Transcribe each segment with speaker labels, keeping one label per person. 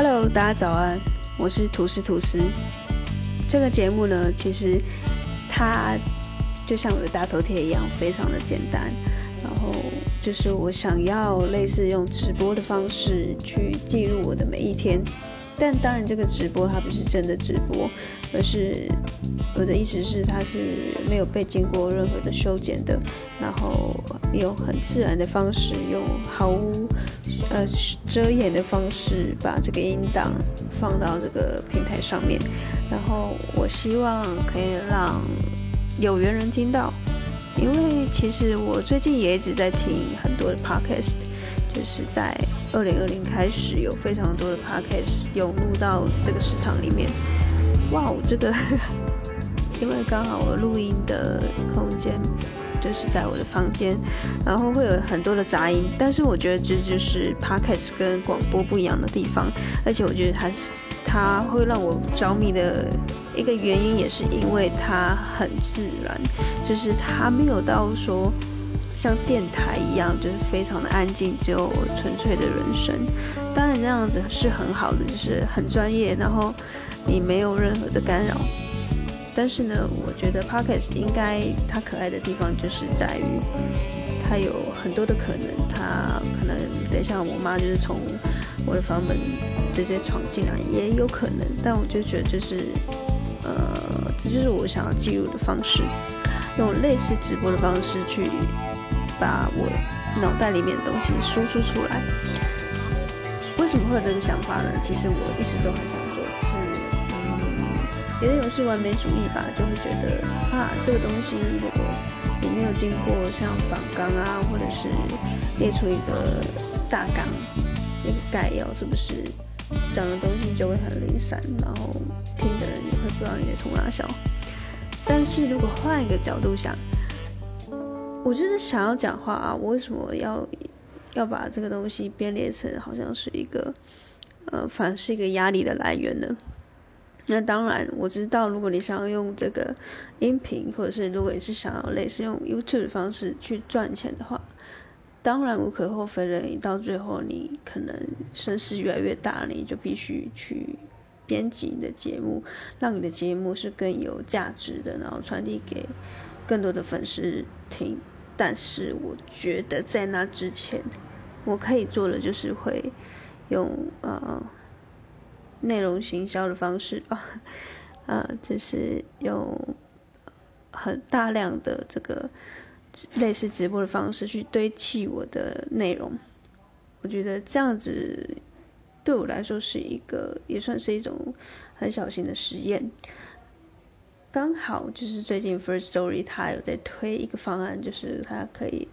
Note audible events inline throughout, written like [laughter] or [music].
Speaker 1: Hello，大家早安，我是吐司吐司。这个节目呢，其实它就像我的大头贴一样，非常的简单。然后就是我想要类似用直播的方式去记录我的每一天。但当然，这个直播它不是真的直播，而是我的意思是，它是没有被经过任何的修剪的，然后用很自然的方式，用毫无呃遮掩的方式，把这个音档放到这个平台上面。然后我希望可以让有缘人听到，因为其实我最近也一直在听很多的 podcast，就是在。二零二零开始有非常多的 podcast 涌入到这个市场里面，哇，这个 [laughs] 因为刚好我录音的空间就是在我的房间，然后会有很多的杂音，但是我觉得这就是 podcast 跟广播不一样的地方，而且我觉得它它会让我着迷的一个原因，也是因为它很自然，就是它没有到说。像电台一样，就是非常的安静，只有纯粹的人声。当然，这样子是很好的，就是很专业，然后你没有任何的干扰。但是呢，我觉得 podcast 应该它可爱的地方就是在于它有很多的可能。它可能等一下我妈就是从我的房门直接闯进来，也有可能。但我就觉得就是呃，这就是我想要记录的方式，用类似直播的方式去。把我脑袋里面的东西输出出来。为什么会有这个想法呢？其实我一直都很想，有点是完美主义吧，就会觉得啊，这个东西如果你没有经过像仿纲啊，或者是列出一个大纲、一个概要，是不是讲的东西就会很零散，然后听的人也会不知道你在从哪笑。但是如果换一个角度想，我就是想要讲话啊！我为什么要要把这个东西编列成好像是一个呃，反而是一个压力的来源呢？那当然，我知道，如果你想要用这个音频，或者是如果你是想要类似用 YouTube 的方式去赚钱的话，当然无可厚非的。你到最后，你可能声势越来越大，你就必须去编辑你的节目，让你的节目是更有价值的，然后传递给更多的粉丝听。但是我觉得在那之前，我可以做的就是会用呃内容行销的方式 [laughs] 啊，呃，就是用很大量的这个类似直播的方式去堆砌我的内容。我觉得这样子对我来说是一个也算是一种很小型的实验。刚好就是最近 First Story 它有在推一个方案，就是它可以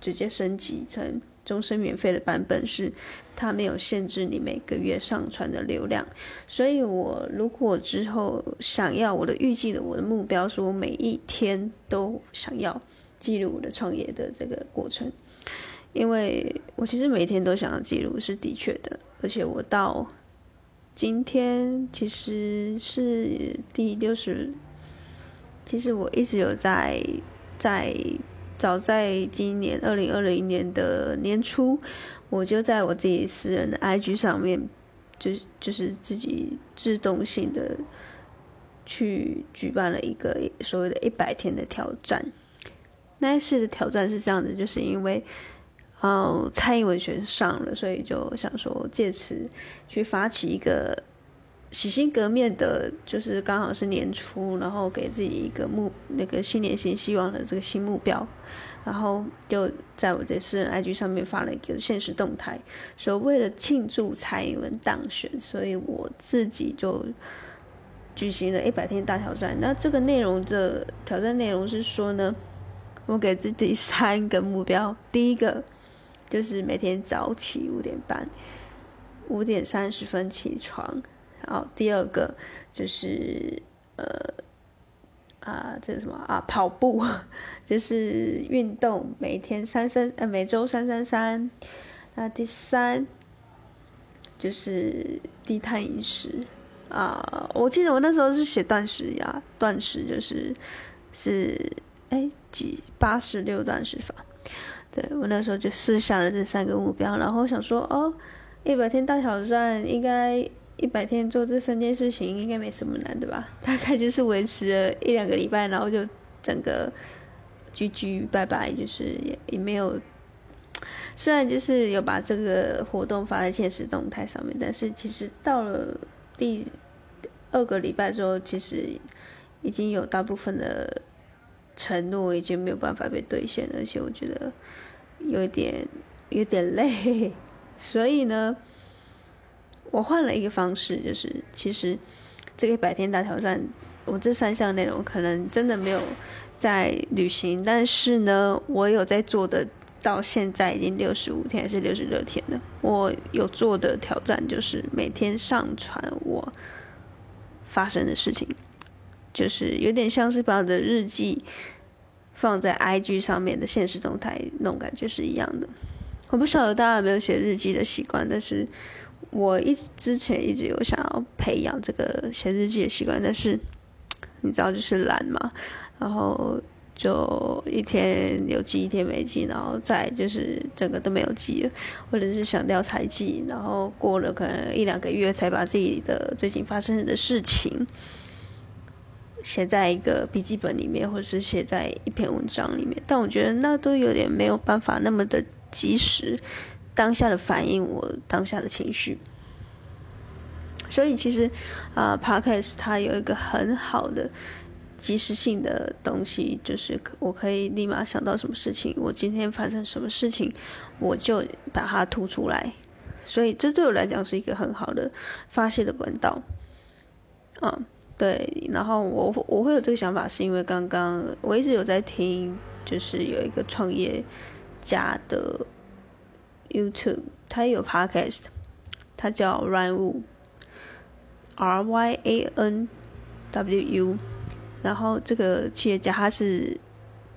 Speaker 1: 直接升级成终身免费的版本，是它没有限制你每个月上传的流量。所以我如果之后想要我的预计的我的目标，是我每一天都想要记录我的创业的这个过程，因为我其实每天都想要记录，是的确的，而且我到。今天其实是第六十，其实我一直有在在早在今年二零二零年的年初，我就在我自己私人的 IG 上面，就就是自己自动性的去举办了一个所谓的一百天的挑战。那一次的挑战是这样的，就是因为。哦，蔡英文选上了，所以就想说借此去发起一个洗心革面的，就是刚好是年初，然后给自己一个目那个新年新希望的这个新目标，然后就在我的私人 IG 上面发了一个现实动态，说为了庆祝蔡英文当选，所以我自己就举行了一百天大挑战。那这个内容的挑战内容是说呢，我给自己 [laughs] 三个目标，第一个。就是每天早起五点半，五点三十分起床。好第二个就是呃啊，这是什么啊？跑步，就是运动，每天三三呃每周三三三。那第三就是低碳饮食啊，我记得我那时候是写断食呀，断食就是是哎几八十六断食法。对我那时候就设下了这三个目标，然后想说哦，一百天大挑战应该一百天做这三件事情应该没什么难的吧？[laughs] 大概就是维持了一两个礼拜，然后就整个居居拜拜，就是也也没有。虽然就是有把这个活动发在现实动态上面，但是其实到了第二个礼拜之后，其实已经有大部分的承诺已经没有办法被兑现，而且我觉得有点有点累。[laughs] 所以呢，我换了一个方式，就是其实这个百天大挑战，我这三项内容可能真的没有在旅行，但是呢，我有在做的，到现在已经六十五天还是六十六天了。我有做的挑战就是每天上传我发生的事情，就是有点像是把我的日记放在 IG 上面的现实动态那种感觉是一样的。我不晓得大家有没有写日记的习惯，但是我一之前一直有想要培养这个写日记的习惯，但是你知道就是懒嘛，然后就一天有记一天没记，然后再就是整个都没有记，或者是想掉才记，然后过了可能一两个月才把自己的最近发生的事情写在一个笔记本里面，或者是写在一篇文章里面，但我觉得那都有点没有办法那么的。及时，当下的反应，我当下的情绪。所以其实，啊，Podcast 它有一个很好的及时性的东西，就是我可以立马想到什么事情，我今天发生什么事情，我就把它吐出来。所以这对我来讲是一个很好的发泄的管道。啊，对。然后我我会有这个想法，是因为刚刚我一直有在听，就是有一个创业。家的 YouTube，他有 Podcast，他叫 Ryan Wu，R Y A N W U，然后这个企业家他是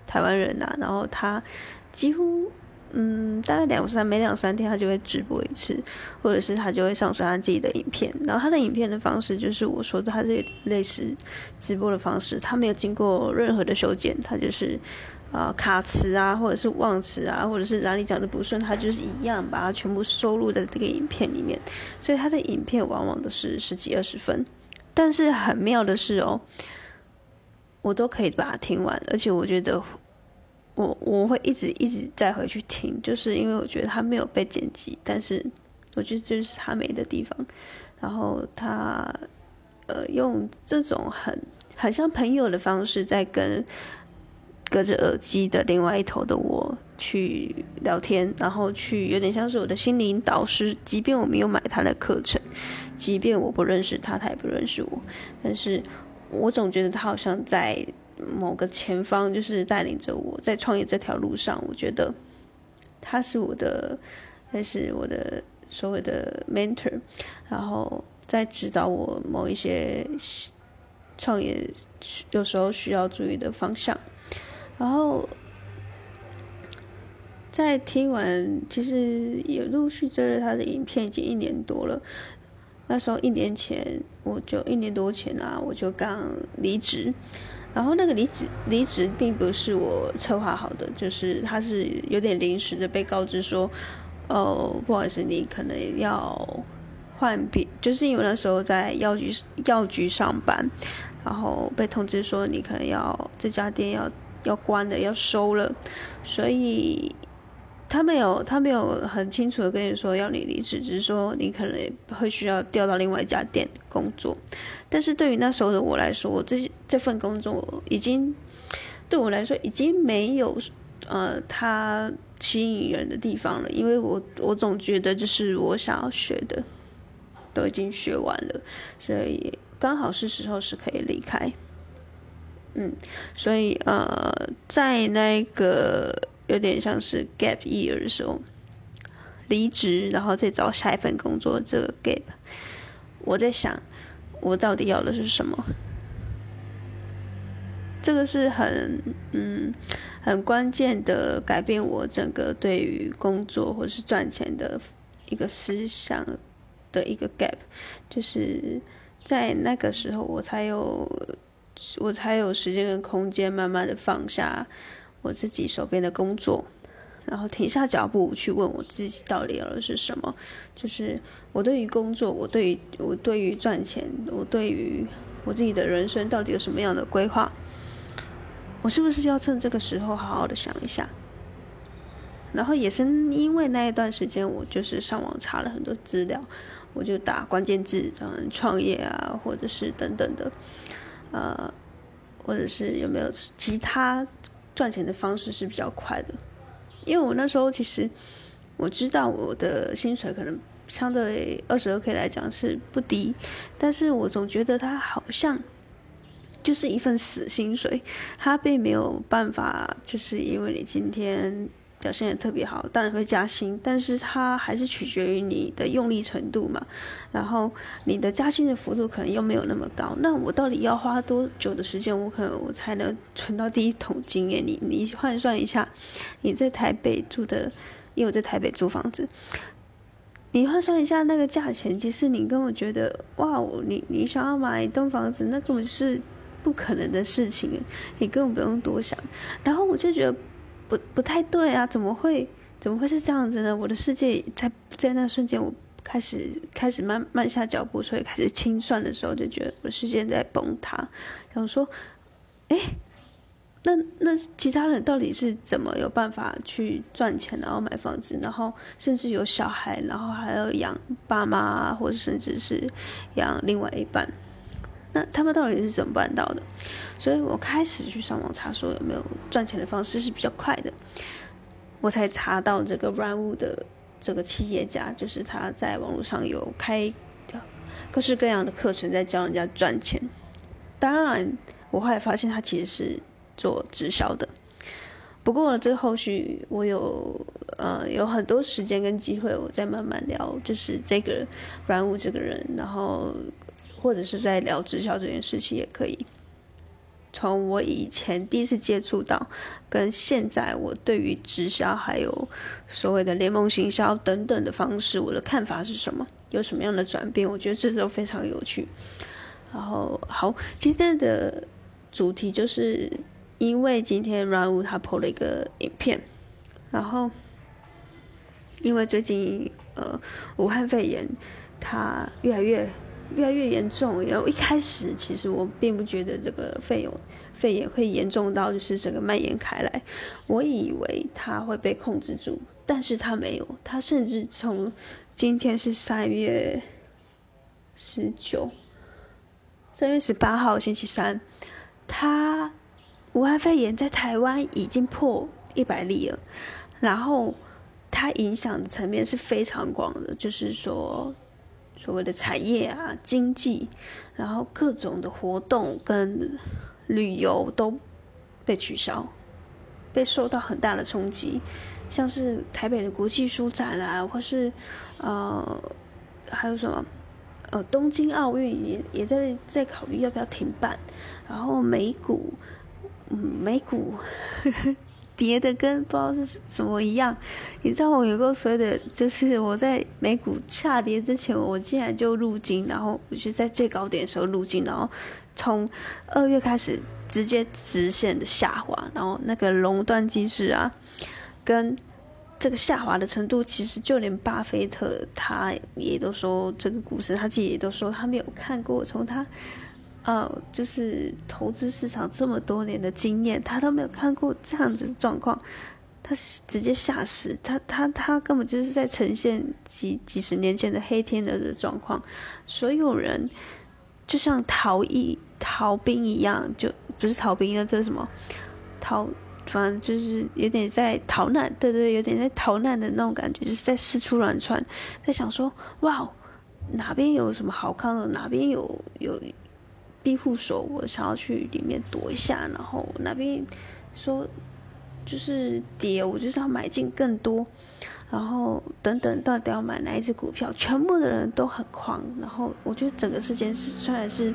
Speaker 1: 台湾人呐，然后他几乎嗯大概两三每两三天他就会直播一次，或者是他就会上传他自己的影片，然后他的影片的方式就是我说的他是类似直播的方式，他没有经过任何的修剪，他就是。啊，卡词啊，或者是忘词啊，或者是哪里讲的不顺，他就是一样把它全部收录在这个影片里面。所以他的影片往往都是十几二十分，但是很妙的是哦，我都可以把它听完，而且我觉得我我会一直一直再回去听，就是因为我觉得他没有被剪辑，但是我觉得这是他美的地方。然后他呃用这种很很像朋友的方式在跟。隔着耳机的另外一头的我去聊天，然后去有点像是我的心灵导师。即便我没有买他的课程，即便我不认识他，他也不认识我，但是我总觉得他好像在某个前方，就是带领着我在创业这条路上。我觉得他是我的，他是我的所谓的 mentor，然后在指导我某一些创业有时候需要注意的方向。然后，在听完，其实也陆续追了他的影片，已经一年多了。那时候一年前，我就一年多前啊，我就刚离职。然后那个离职离职并不是我策划好的，就是他是有点临时的被告知说，哦，不好意思，你可能要换别，就是因为那时候在药局药局上班，然后被通知说你可能要这家店要。要关了，要收了，所以他没有，他没有很清楚的跟你说要你离职，只是说你可能会需要调到另外一家店工作。但是对于那时候的我来说，我这这份工作已经对我来说已经没有呃它吸引人的地方了，因为我我总觉得就是我想要学的都已经学完了，所以刚好是时候是可以离开。嗯，所以呃，在那个有点像是 gap year 的时候，离职，然后再找下一份工作，这个 gap，我在想，我到底要的是什么？这个是很嗯很关键的改变我整个对于工作或是赚钱的一个思想的一个 gap，就是在那个时候我才有。我才有时间跟空间，慢慢的放下我自己手边的工作，然后停下脚步去问我自己到底要的是什么，就是我对于工作，我对于我对于赚钱，我对于我自己的人生到底有什么样的规划，我是不是要趁这个时候好好的想一下？然后也是因为那一段时间，我就是上网查了很多资料，我就打关键字，嗯，创业啊，或者是等等的，呃，或者是有没有其他赚钱的方式是比较快的？因为我那时候其实我知道我的薪水可能相对二十二 k 来讲是不低，但是我总觉得它好像就是一份死薪水，它并没有办法，就是因为你今天。表现也特别好，当然会加薪，但是它还是取决于你的用力程度嘛。然后你的加薪的幅度可能又没有那么高，那我到底要花多久的时间，我可能我才能存到第一桶金？耶，你你换算一下，你在台北住的，因为我在台北租房子，你换算一下那个价钱，其实你跟我觉得，哇，你你想要买一栋房子，那根本是不可能的事情，你根本不用多想。然后我就觉得。不不太对啊，怎么会怎么会是这样子呢？我的世界在在那瞬间，我开始开始慢慢下脚步，所以开始清算的时候，就觉得我世界在崩塌。想说，哎，那那其他人到底是怎么有办法去赚钱，然后买房子，然后甚至有小孩，然后还要养爸妈，或者甚至是养另外一半？那他们到底是怎么办到的？所以我开始去上网查，说有没有赚钱的方式是比较快的。我才查到这个 Run 的这个企业家，就是他在网络上有开各式各样的课程，在教人家赚钱。当然，我后来发现他其实是做直销的。不过这后续我有呃有很多时间跟机会，我再慢慢聊，就是这个 Run 这个人，然后。或者是在聊直销这件事情也可以。从我以前第一次接触到，跟现在我对于直销还有所谓的联盟行销等等的方式，我的看法是什么？有什么样的转变？我觉得这都非常有趣。然后好，今天的主题就是因为今天 Run 他 PO 了一个影片，然后因为最近呃武汉肺炎它越来越。越来越严重，然后一开始其实我并不觉得这个肺炎肺炎会严重到就是整个蔓延开来，我以为它会被控制住，但是它没有，它甚至从今天是三月十九，三月十八号星期三，它武汉肺炎在台湾已经破一百例了，然后它影响的层面是非常广的，就是说。所谓的产业啊，经济，然后各种的活动跟旅游都被取消，被受到很大的冲击。像是台北的国际书展啊，或是呃，还有什么呃，东京奥运也也在在考虑要不要停办。然后美股，嗯，美股。呵呵跌的跟不知道是怎么一样，你知道我有个所谓的，就是我在美股下跌之前，我竟然就入金，然后我就在最高点的时候入金，然后从二月开始直接直线的下滑，然后那个熔断机制啊，跟这个下滑的程度，其实就连巴菲特他也都说，这个股市他自己也都说他没有看过，从他。呃，就是投资市场这么多年的经验，他都没有看过这样子的状况，他是直接吓死他，他他根本就是在呈现几几十年前的黑天鹅的状况，所有人就像逃逸逃兵一样，就不是逃兵啊，这是什么？逃，反正就是有点在逃难，对对，有点在逃难的那种感觉，就是在四处乱窜，在想说，哇，哪边有什么好看的，哪边有有。庇护所，我想要去里面躲一下，然后那边说就是跌，我就是要买进更多，然后等等，到底要买哪一只股票？全部的人都很狂，然后我觉得整个世界是虽然是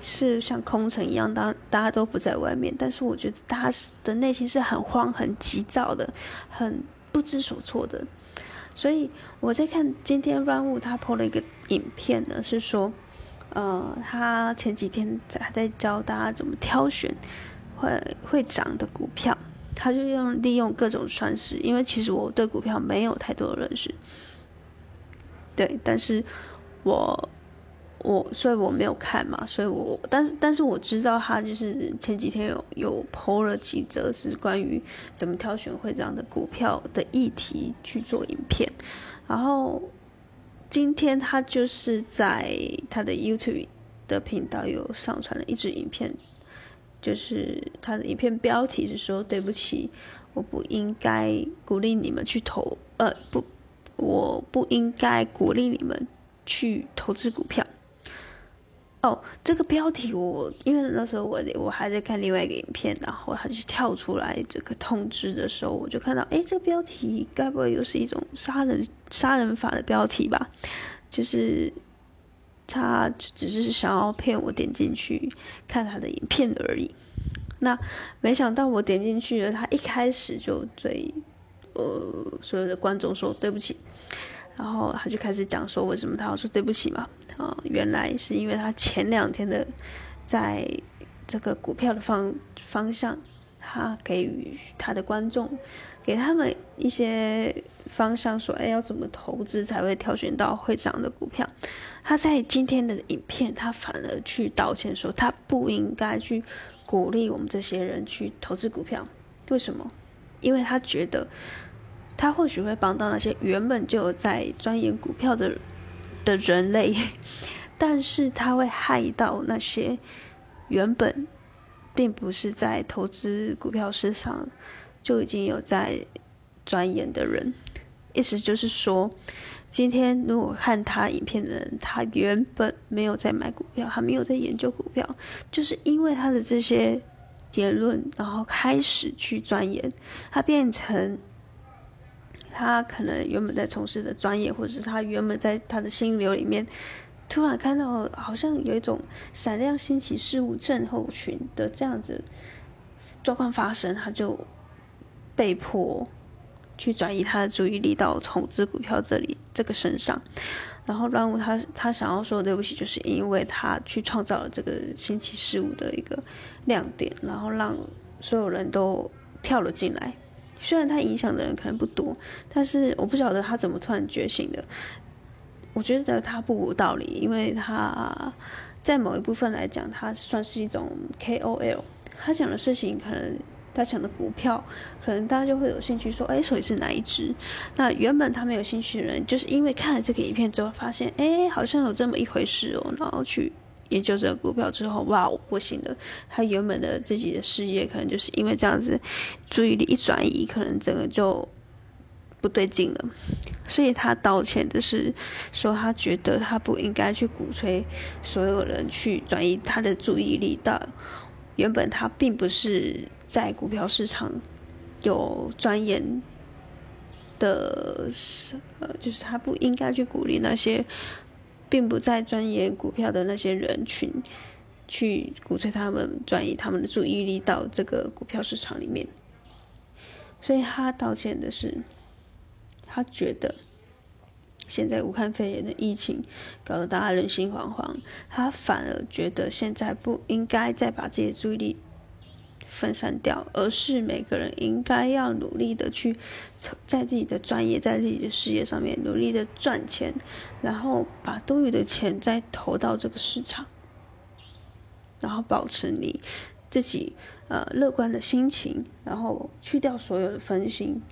Speaker 1: 是像空城一样，大大家都不在外面，但是我觉得大家的内心是很慌、很急躁的，很不知所措的。所以我在看今天 Run 物他 PO 了一个影片呢，是说。呃，他前几天在在教大家怎么挑选会会涨的股票，他就用利用各种算式，因为其实我对股票没有太多的认识，对，但是我我所以我没有看嘛，所以我但是但是我知道他就是前几天有有抛了几则是关于怎么挑选会长的股票的议题去做影片，然后今天他就是在他的 YouTube 的频道有上传了一支影片。就是他的影片标题是说：“对不起，我不应该鼓励你们去投，呃，不，我不应该鼓励你们去投资股票。”哦，这个标题我因为那时候我我还在看另外一个影片，然后他就跳出来这个通知的时候，我就看到，哎，这个标题该不会又是一种杀人杀人法的标题吧？就是他只是想要骗我点进去看他的影片而已。那没想到我点进去了，他一开始就对呃所有的观众说对不起，然后他就开始讲说为什么他要说对不起嘛？啊，原来是因为他前两天的在这个股票的方方向，他给予他的观众，给他们一些方向，说哎要怎么投资才会挑选到会涨的股票。他在今天的影片，他反而去道歉说他不应该去。鼓励我们这些人去投资股票，为什么？因为他觉得他或许会帮到那些原本就有在钻研股票的的人类，但是他会害到那些原本并不是在投资股票市场就已经有在钻研的人。意思就是说。今天如果看他影片的人，他原本没有在买股票，他没有在研究股票，就是因为他的这些言论，然后开始去钻研，他变成他可能原本在从事的专业，或者是他原本在他的心流里面，突然看到好像有一种闪亮新奇事物症候群的这样子状况发生，他就被迫。去转移他的注意力到投资股票这里这个身上，然后乱物他他想要说对不起，就是因为他去创造了这个新奇事物的一个亮点，然后让所有人都跳了进来。虽然他影响的人可能不多，但是我不晓得他怎么突然觉醒的。我觉得他不无道理，因为他在某一部分来讲，他算是一种 KOL，他讲的事情可能。他讲的股票，可能大家就会有兴趣说，哎，所以是哪一只？那原本他没有兴趣的人，就是因为看了这个影片之后，发现，哎，好像有这么一回事哦，然后去研究这个股票之后，哇，我不行了，他原本的自己的事业，可能就是因为这样子，注意力一转移，可能整个就不对劲了。所以他道歉的是说，他觉得他不应该去鼓吹所有人去转移他的注意力到原本他并不是。在股票市场有钻研的，呃，就是他不应该去鼓励那些并不在钻研股票的那些人群，去鼓吹他们转移他们的注意力到这个股票市场里面。所以他道歉的是，他觉得现在武汉肺炎的疫情搞得大家人心惶惶，他反而觉得现在不应该再把这些注意力。分散掉，而是每个人应该要努力的去，在自己的专业，在自己的事业上面努力的赚钱，然后把多余的钱再投到这个市场，然后保持你自己呃乐观的心情，然后去掉所有的分心，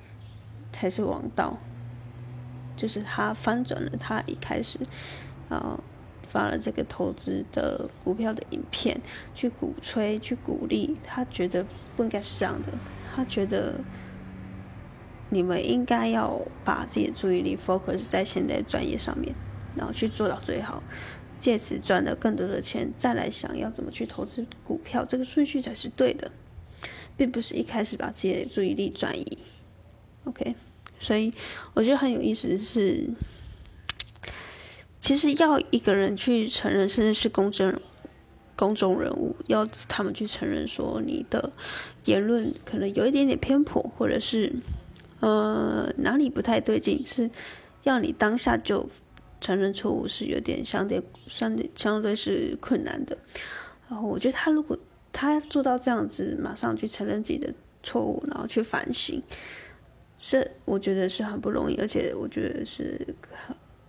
Speaker 1: 才是王道。就是他翻转了他一开始，啊。发了这个投资的股票的影片，去鼓吹、去鼓励，他觉得不应该是这样的。他觉得你们应该要把自己的注意力 focus 在现在专业上面，然后去做到最好，借此赚了更多的钱，再来想要怎么去投资股票，这个顺序才是对的，并不是一开始把自己的注意力转移。OK，所以我觉得很有意思的是。其实要一个人去承认，甚至是公众公众人物，要他们去承认说你的言论可能有一点点偏颇，或者是呃哪里不太对劲，是要你当下就承认错误，是有点相对相对相对是困难的。然后我觉得他如果他做到这样子，马上去承认自己的错误，然后去反省，这我觉得是很不容易，而且我觉得是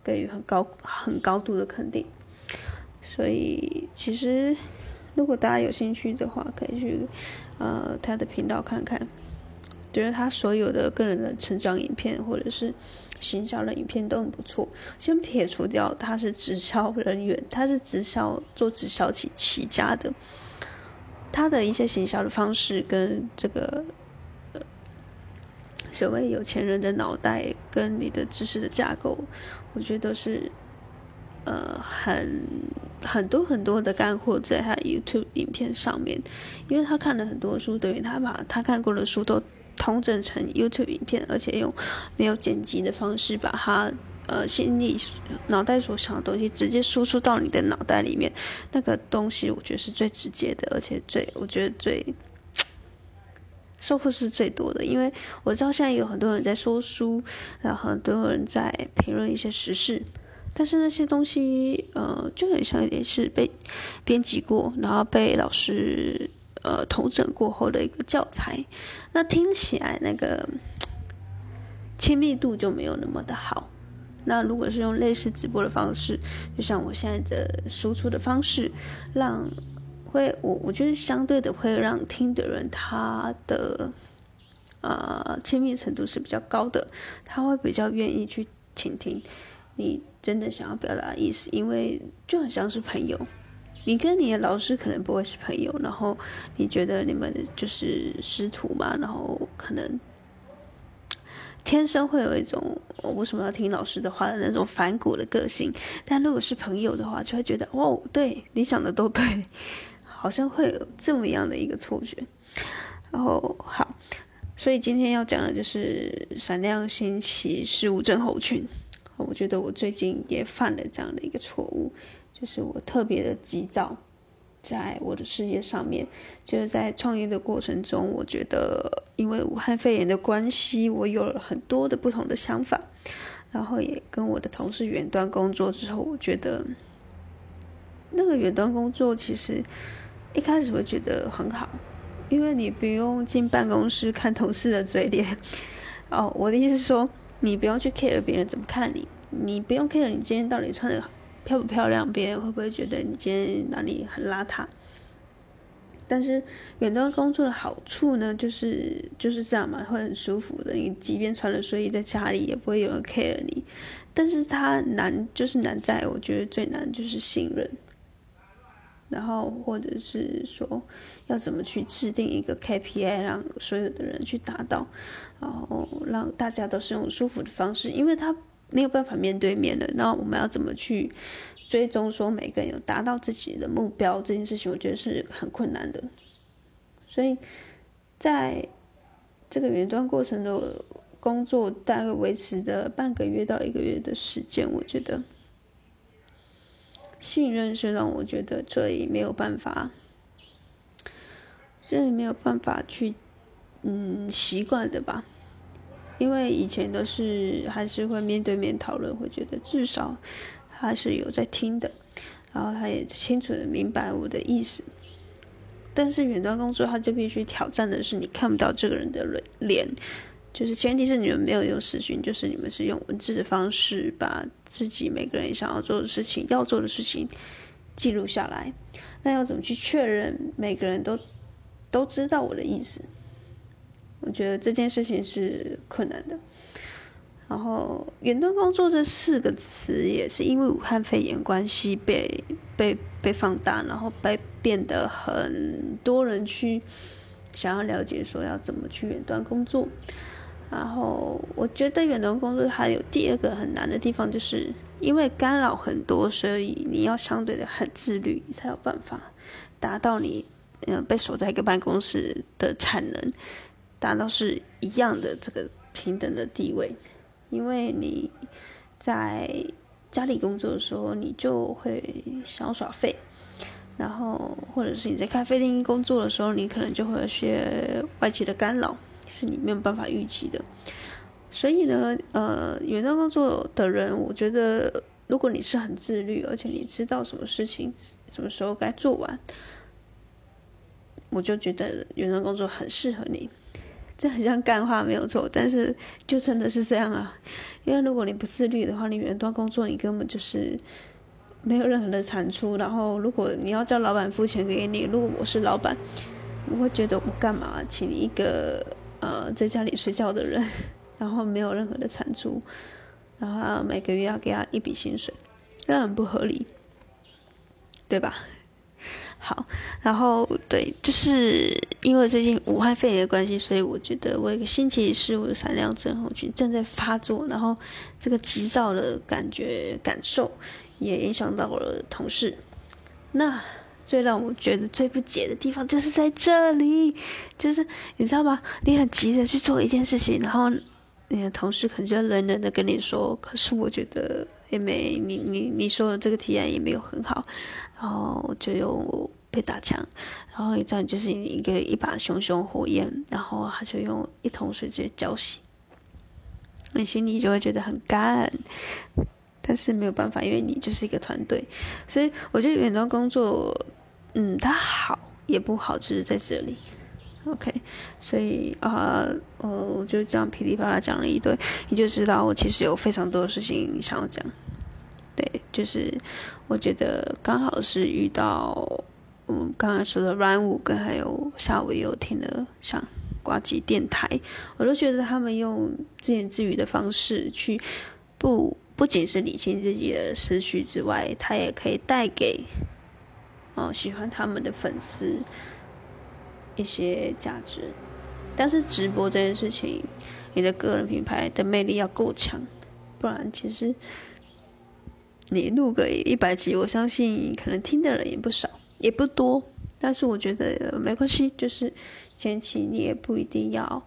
Speaker 1: 给予很高很高度的肯定。所以其实如果大家有兴趣的话，可以去呃他的频道看看，觉得他所有的个人的成长影片或者是行销的影片都很不错。先撇除掉他是直销人员，他是直销做直销起起家的。他的一些行销的方式跟这个所谓有钱人的脑袋跟你的知识的架构，我觉得是呃很很多很多的干货在他 YouTube 影片上面，因为他看了很多书，等于他把他看过的书都通整成 YouTube 影片，而且用没有剪辑的方式把他。呃，心里脑袋所想的东西直接输出到你的脑袋里面，那个东西我觉得是最直接的，而且最我觉得最收获是最多的。因为我知道现在有很多人在说书，然后很多人在评论一些时事，但是那些东西呃就很像也是被编辑过，然后被老师呃统整过后的一个教材，那听起来那个亲密度就没有那么的好。那如果是用类似直播的方式，就像我现在的输出的方式，让会我我觉得相对的会让听的人他的呃亲密程度是比较高的，他会比较愿意去倾听你真的想要表达的意思，因为就很像是朋友，你跟你的老师可能不会是朋友，然后你觉得你们就是师徒嘛，然后可能。天生会有一种我为什么要听老师的话的那种反骨的个性，但如果是朋友的话，就会觉得哦，对你讲的都对，好像会有这么样的一个错觉。然后好，所以今天要讲的就是闪亮星期事务症候群。我觉得我最近也犯了这样的一个错误，就是我特别的急躁。在我的事业上面，就是在创业的过程中，我觉得因为武汉肺炎的关系，我有了很多的不同的想法，然后也跟我的同事远端工作之后，我觉得那个远端工作其实一开始会觉得很好，因为你不用进办公室看同事的嘴脸。哦，我的意思是说，你不用去 care 别人怎么看你，你不用 care 你今天到底穿的。漂不漂亮？别人会不会觉得你今天哪里很邋遢？但是远端工作的好处呢，就是就是这样嘛，会很舒服的。你即便穿了睡衣在家里，也不会有人 care 你。但是它难，就是难在我觉得最难就是信任。然后或者是说，要怎么去制定一个 KPI，让所有的人去达到，然后让大家都是用舒服的方式，因为他。没有办法面对面的，那我们要怎么去追踪说每个人有达到自己的目标这件事情，我觉得是很困难的。所以，在这个远端过程的工作大概维持的半个月到一个月的时间，我觉得信任是让我觉得最没有办法，最没有办法去嗯习惯的吧。因为以前都是还是会面对面讨论，会觉得至少他是有在听的，然后他也清楚的明白我的意思。但是远端工作，他就必须挑战的是你看不到这个人的脸，就是前提是你们没有用视讯，就是你们是用文字的方式把自己每个人想要做的事情、要做的事情记录下来。那要怎么去确认每个人都都知道我的意思？我觉得这件事情是困难的。然后“远端工作”这四个词也是因为武汉肺炎关系被被被放大，然后被变得很多人去想要了解说要怎么去远端工作。然后我觉得远端工作还有第二个很难的地方，就是因为干扰很多，所以你要相对的很自律，你才有办法达到你嗯被锁在一个办公室的产能。达到是一样的这个平等的地位，因为你在家里工作的时候，你就会想耍废，然后或者是你在咖啡厅工作的时候，你可能就会有些外界的干扰，是你没有办法预期的。所以呢，呃，远端工作的人，我觉得如果你是很自律，而且你知道什么事情什么时候该做完，我就觉得远端工作很适合你。这很像干话没有错，但是就真的是这样啊。因为如果你不自律的话，你远端工作你根本就是没有任何的产出。然后如果你要叫老板付钱给你，如果我是老板，我会觉得我干嘛请一个呃在家里睡觉的人，然后没有任何的产出，然后每个月要给他一笔薪水，那很不合理，对吧？好，然后对，就是因为最近武汉肺炎的关系，所以我觉得我一个星期四五的闪亮症候群正在发作，然后这个急躁的感觉感受也影响到了同事。那最让我觉得最不解的地方就是在这里，就是你知道吗？你很急着去做一件事情，然后你的同事可能就冷冷的跟你说：“可是我觉得也没你你你说的这个提案也没有很好。”然后就又被打枪，然后一站就是一个一把熊熊火焰，然后他就用一桶水直接浇熄，你心里就会觉得很干，但是没有办法，因为你就是一个团队，所以我觉得远端工作，嗯，它好也不好，就是在这里，OK，所以啊，呃，我就这样噼里啪啦讲了一堆，你就知道我其实有非常多的事情想要讲。对，就是我觉得刚好是遇到，嗯，刚刚说的软舞跟还有下午也有听的像挂机电台，我都觉得他们用自言自语的方式去，不不仅是理清自己的思绪之外，他也可以带给，哦喜欢他们的粉丝一些价值。但是直播这件事情，你的个人品牌的魅力要够强，不然其实。你录个一百集，我相信可能听的人也不少，也不多。但是我觉得没关系，就是前期你也不一定要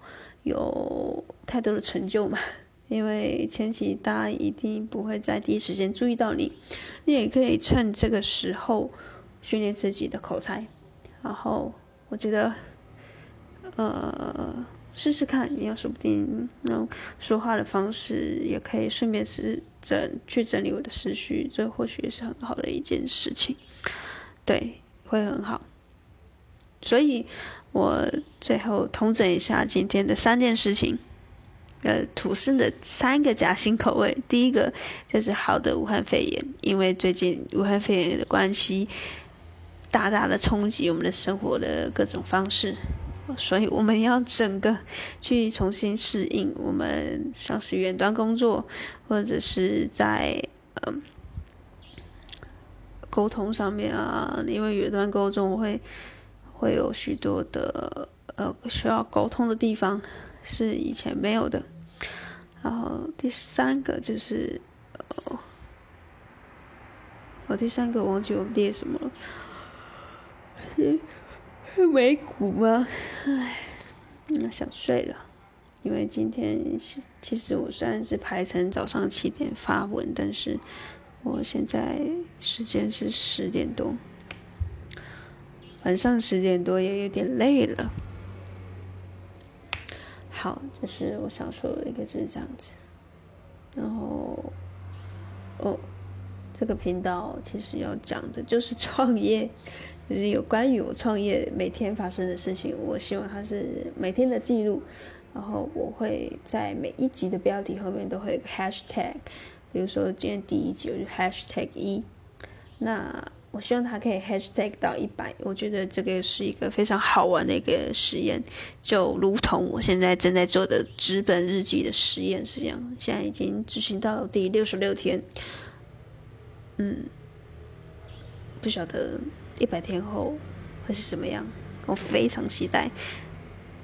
Speaker 1: 有太多的成就嘛，[laughs] 因为前期大家一定不会在第一时间注意到你。你也可以趁这个时候训练自己的口才，然后我觉得，呃。试试看，你要说不定那说话的方式也可以顺便是整去整理我的思绪，这或许也是很好的一件事情，对，会很好。所以我最后统整一下今天的三件事情，呃，吐司的三个夹心口味。第一个就是好的武汉肺炎，因为最近武汉肺炎的关系，大大的冲击我们的生活的各种方式。所以我们要整个去重新适应，我们像是远端工作，或者是在嗯沟通上面啊，因为远端沟通会会有许多的呃需要沟通的地方是以前没有的。然后第三个就是呃，我第三个忘记我列什么了。是美股吗？唉，那想睡了，因为今天其实我虽然是排成早上七点发文，但是我现在时间是十点多，晚上十点多也有点累了。好，就是我想说的一个就是这样子，然后哦，这个频道其实要讲的就是创业。就是有关于我创业每天发生的事情，我希望它是每天的记录，然后我会在每一集的标题后面都会有个 hashtag，比如说今天第一集我就 hashtag 一，那我希望它可以 hashtag 到一百，我觉得这个是一个非常好玩的一个实验，就如同我现在正在做的纸本日记的实验是这样，现在已经执行到第六十六天，嗯，不晓得。一百天后会是什么样？我非常期待。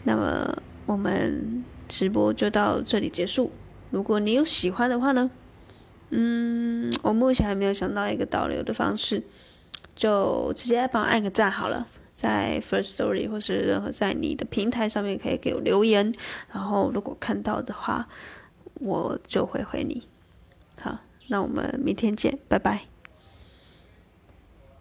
Speaker 1: 那么我们直播就到这里结束。如果你有喜欢的话呢？嗯，我目前还没有想到一个导流的方式，就直接帮我按个赞好了，在 First Story 或是任何在你的平台上面可以给我留言，然后如果看到的话，我就会回你。好，那我们明天见，拜拜。